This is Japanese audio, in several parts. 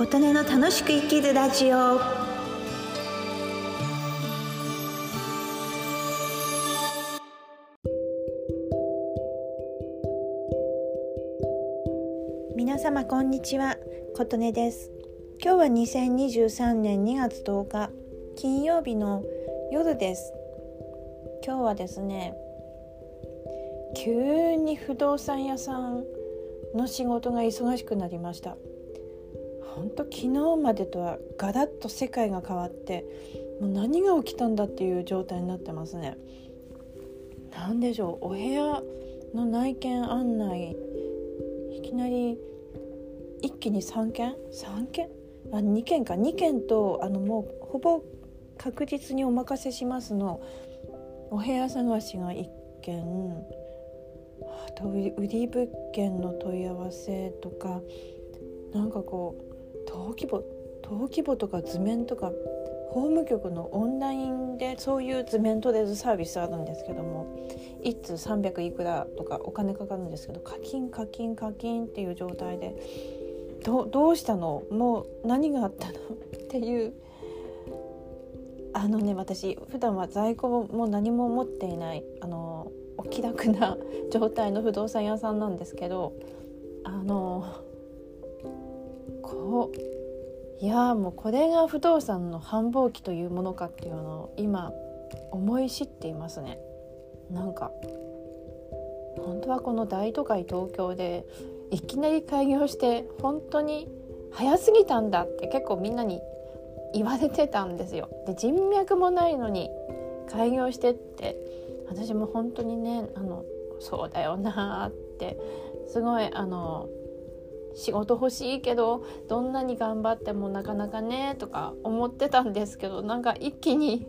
琴音の楽しく生きるラジオ。皆様こんにちは。琴音です。今日は2023年2月10日金曜日の夜です。今日はですね急に不動産屋さんの仕事が忙しくなりました。本当昨日までとはガラッと世界が変わってもう何が起きたんだっていう状態になってますね。何でしょうお部屋の内見案内いきなり一気に3件？3件？あ2件か。2件とあのもうほぼ確実にお任せしますのお部屋探しが1件。あと売り物件の問い合わせとかなんかこう登記簿登記簿とか図面とか法務局のオンラインでそういう図面トレードサービスあるんですけども1通300いくらとかお金かかるんですけど課金課金課金っていう状態でどどうしたの？もう何があったの？っていう。あのね私普段は在庫も何も持っていないあのお気楽な状態の不動産屋さんなんですけどあのこういやもうこれが不動産の繁忙期というものかっていうのを今思い知っていますねなんか本当はこの大都会東京でいきなり開業して本当に早すぎたんだって結構みんなに言われてたんですよ。で人脈もないのに開業してって私も本当にねあのそうだよなってすごいあの仕事欲しいけどどんなに頑張ってもなかなかねとか思ってたんですけどなんか一気に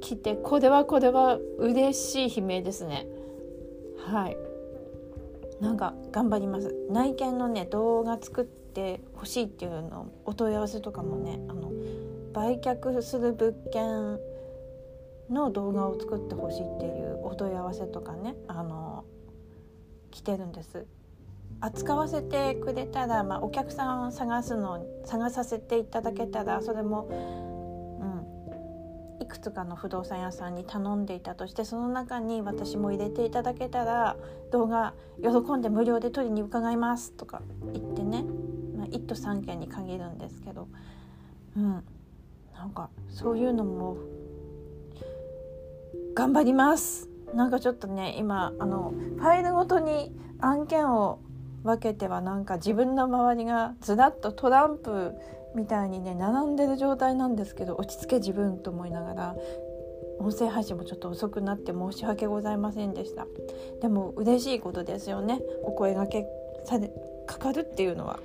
来てこれはこれは嬉しい悲鳴ですね。はい。なんか頑張ります。内見のね動画作ってほしいっていうのお問い合わせとかもねあの売却する物件の動画を作ってほしいっていうお問い合わせとかねあの来てるんです。扱わせてくれたら、まあ、お客さんを探すの探させていただけたらそれも、うん、いくつかの不動産屋さんに頼んでいたとしてその中に私も入れていただけたら動画喜んで無料で取りに伺いますとか言ってね、まあ、1都3件に限るんですけど、うん、なんかそういうのも頑張ります。なんかちょっとね今あのファイルごとに案件を分けてはなんか自分の周りがずらっとトランプみたいにね並んでる状態なんですけど落ち着け自分と思いながら音声配信もちょっと遅くなって申し訳ございませんでした。でも嬉しいことですよね。お声がけされかかるっていうのは。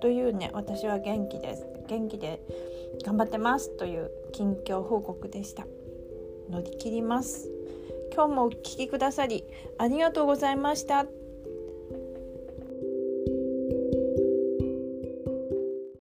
というね私は元気です。元気で頑張ってますという近況報告でした。乗り切ります。今日もお聴きくださりありがとうございました。